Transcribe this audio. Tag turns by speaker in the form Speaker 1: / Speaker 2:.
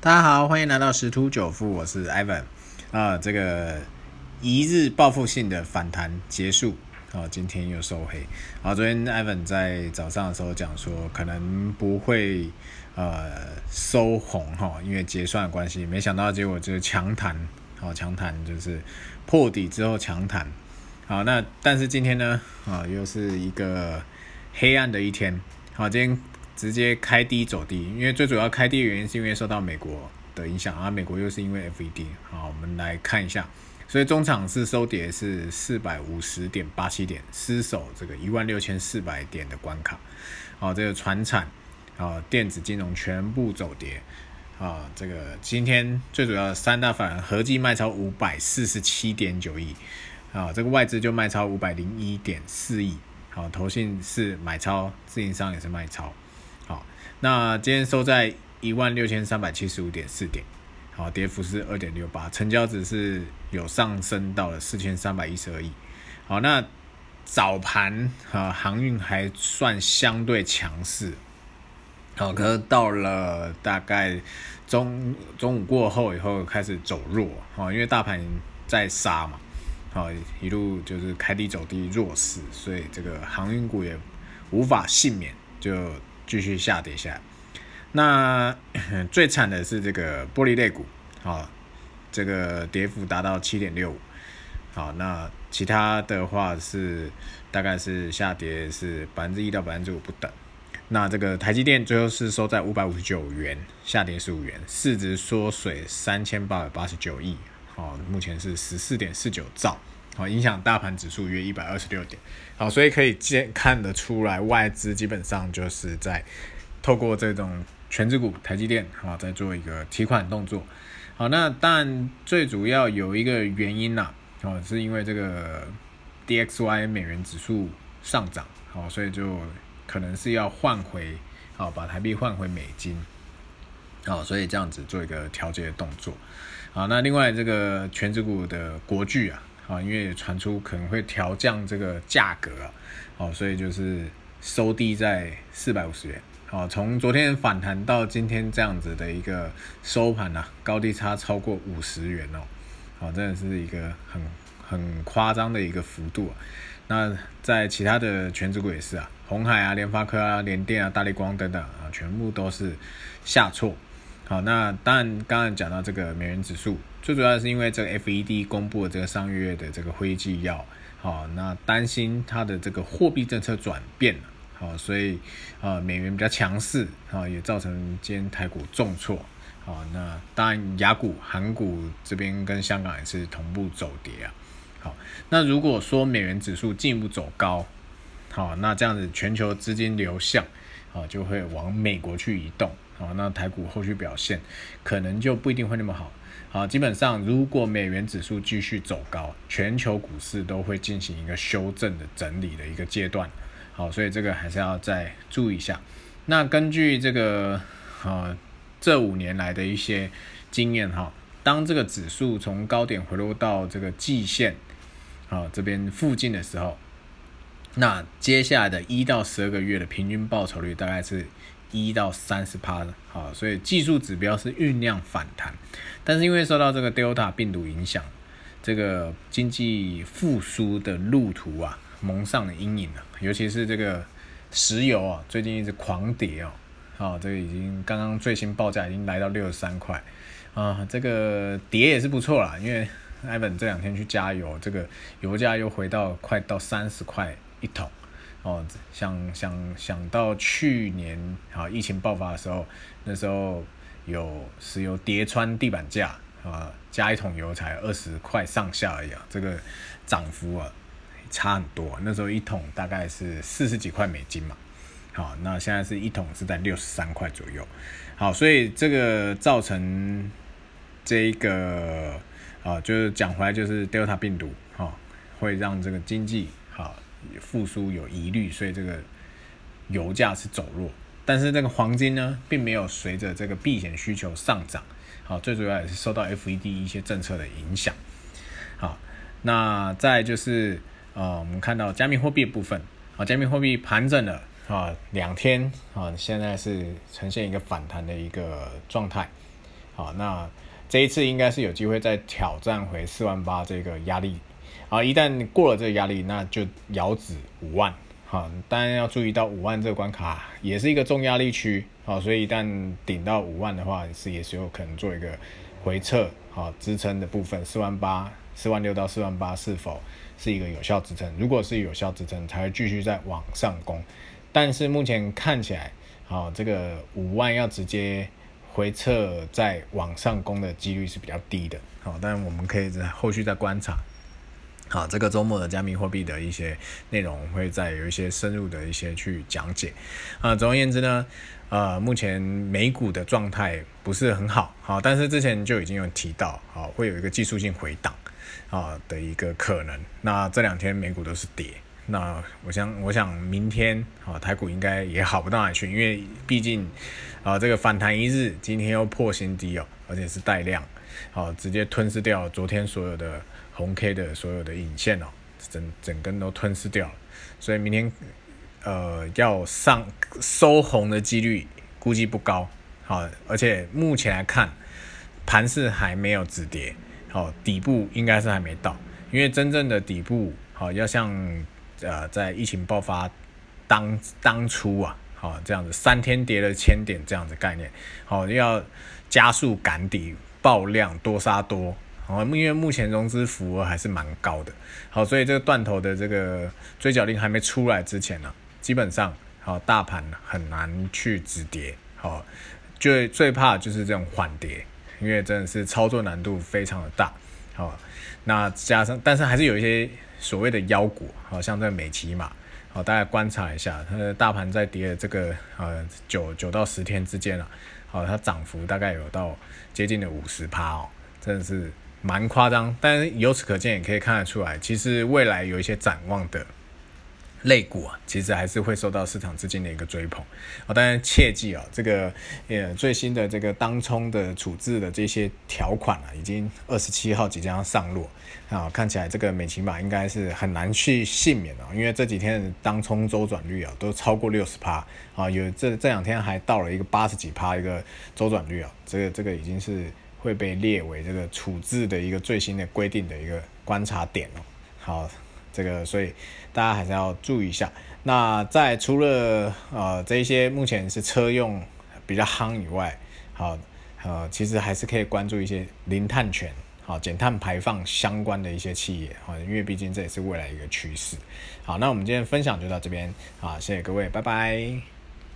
Speaker 1: 大家好，欢迎来到十突九富，我是 Evan 啊。这个一日报复性的反弹结束啊，今天又收黑。啊，昨天 Evan 在早上的时候讲说，可能不会呃收红哈，因为结算的关系。没想到结果就是强弹，好强弹就是破底之后强弹。好，那但是今天呢啊，又是一个黑暗的一天。好，今天。直接开低走低，因为最主要开低的原因是因为受到美国的影响啊，美国又是因为 FED。好，我们来看一下，所以中场是收跌是四百五十点八七点，失守这个一万六千四百点的关卡。好，这个船产啊，电子金融全部走跌啊，这个今天最主要三大反合计卖超五百四十七点九亿啊，这个外资就卖超五百零一点四亿，好，投信是买超，自营商也是卖超。那今天收在一万六千三百七十五点四点，好，跌幅是二点六八，成交值是有上升到了四千三百一十二亿。好，那早盘啊，航运还算相对强势，好，可是到了大概中中午过后以后开始走弱，啊，因为大盘在杀嘛，好，一路就是开低走低弱势，所以这个航运股也无法幸免，就。继续下跌下，那 最惨的是这个玻璃类股，好，这个跌幅达到七点六五，好，那其他的话是大概是下跌是百分之一到百分之五不等，那这个台积电最后是收在五百五十九元，下跌十五元，市值缩水三千八百八十九亿，好，目前是十四点四九兆。好，影响大盘指数约一百二十六点。好，所以可以见看得出来，外资基本上就是在透过这种全指股台积电，好，在做一个提款动作。好，那但最主要有一个原因呐，哦，是因为这个 DXY 美元指数上涨，好，所以就可能是要换回，好，把台币换回美金，好，所以这样子做一个调节的动作。好，那另外这个全指股的国巨啊。啊，因为传出可能会调降这个价格啊，哦，所以就是收低在四百五十元。好，从昨天反弹到今天这样子的一个收盘呐，高低差超过五十元哦，好，真的是一个很很夸张的一个幅度啊。那在其他的全指股也是啊，红海啊、联发科啊、联电啊、大力光等等啊，全部都是下挫。好，那当然刚刚讲到这个美元指数。最主要的是因为这个 FED 公布了这个上月的这个会议纪要，好，那担心它的这个货币政策转变了，好，所以啊美元比较强势，啊也造成今天台股重挫，好，那当然雅股、韩股这边跟香港也是同步走跌啊，好，那如果说美元指数进一步走高，好，那这样子全球资金流向，啊就会往美国去移动，好，那台股后续表现可能就不一定会那么好。好，基本上如果美元指数继续走高，全球股市都会进行一个修正的整理的一个阶段。好，所以这个还是要再注意一下。那根据这个啊这五年来的一些经验哈，当这个指数从高点回落到这个季线啊这边附近的时候，那接下来的一到十二个月的平均报酬率大概是。一到三十趴的，好，所以技术指标是酝酿反弹，但是因为受到这个 Delta 病毒影响，这个经济复苏的路途啊蒙上了阴影了，尤其是这个石油啊，最近一直狂跌哦，好，这个已经刚刚最新报价已经来到六十三块啊，这个跌也是不错啦，因为艾本这两天去加油，这个油价又回到快到三十块一桶。哦，想想想到去年啊疫情爆发的时候，那时候有石油跌穿地板价啊，加一桶油才二十块上下而已啊，这个涨幅啊差很多。那时候一桶大概是四十几块美金嘛，好，那现在是一桶是在六十三块左右。好，所以这个造成这个啊，就是讲回来就是 Delta 病毒哈，会让这个经济。复苏有疑虑，所以这个油价是走弱，但是这个黄金呢，并没有随着这个避险需求上涨，好，最主要也是受到 FED 一些政策的影响，好，那再就是呃，我们看到加密货币部分，啊，加密货币盘整了啊两天啊，现在是呈现一个反弹的一个状态，好，那这一次应该是有机会再挑战回四万八这个压力。啊，一旦过了这个压力，那就遥指五万。好，当然要注意到五万这个关卡也是一个重压力区。好，所以一旦顶到五万的话，是也是有可能做一个回撤。好，支撑的部分四万八、四万六到四万八是否是一个有效支撑？如果是有效支撑，才会继续再往上攻。但是目前看起来，好，这个五万要直接回撤再往上攻的几率是比较低的。好，但我们可以在后续再观察。好，这个周末的加密货币的一些内容会再有一些深入的一些去讲解。啊，总而言之呢，呃，目前美股的状态不是很好，好，但是之前就已经有提到，好，会有一个技术性回档啊的一个可能。那这两天美股都是跌，那我想，我想明天啊台股应该也好不到哪去，因为毕竟啊这个反弹一日，今天又破新低哦，而且是带量，好，直接吞噬掉昨天所有的。红 K 的所有的影线哦，整整根都吞噬掉了，所以明天呃要上收红的几率估计不高，好，而且目前来看盘势还没有止跌，好，底部应该是还没到，因为真正的底部好要像呃在疫情爆发当当初啊，好这样子三天跌了千点这样子概念，好要加速赶底爆量多杀多。哦，因为目前融资幅额还是蛮高的，好，所以这个断头的这个追缴令还没出来之前呢，基本上好大盘很难去止跌，好，最最怕就是这种缓跌，因为真的是操作难度非常的大，好，那加上但是还是有一些所谓的妖股，好像这个美骑马，好，大家观察一下，它的大盘在跌的这个呃九九到十天之间啊，好，它涨幅大概有到接近的五十趴哦，真的是。蛮夸张，但由此可见，也可以看得出来，其实未来有一些展望的类股啊，其实还是会受到市场资金的一个追捧啊。当然切记啊，这个呃最新的这个当冲的处置的这些条款啊，已经二十七号即将要上路啊。看起来这个美琴马应该是很难去幸免啊，因为这几天的当冲周转率啊都超过六十趴啊，有这这两天还到了一个八十几趴一个周转率啊，这个这个已经是。会被列为这个处置的一个最新的规定的一个观察点哦。好，这个所以大家还是要注意一下。那在除了呃这些目前是车用比较夯以外，好呃其实还是可以关注一些零碳权、好减碳排放相关的一些企业啊，因为毕竟这也是未来一个趋势。好，那我们今天分享就到这边啊，谢谢各位，拜拜。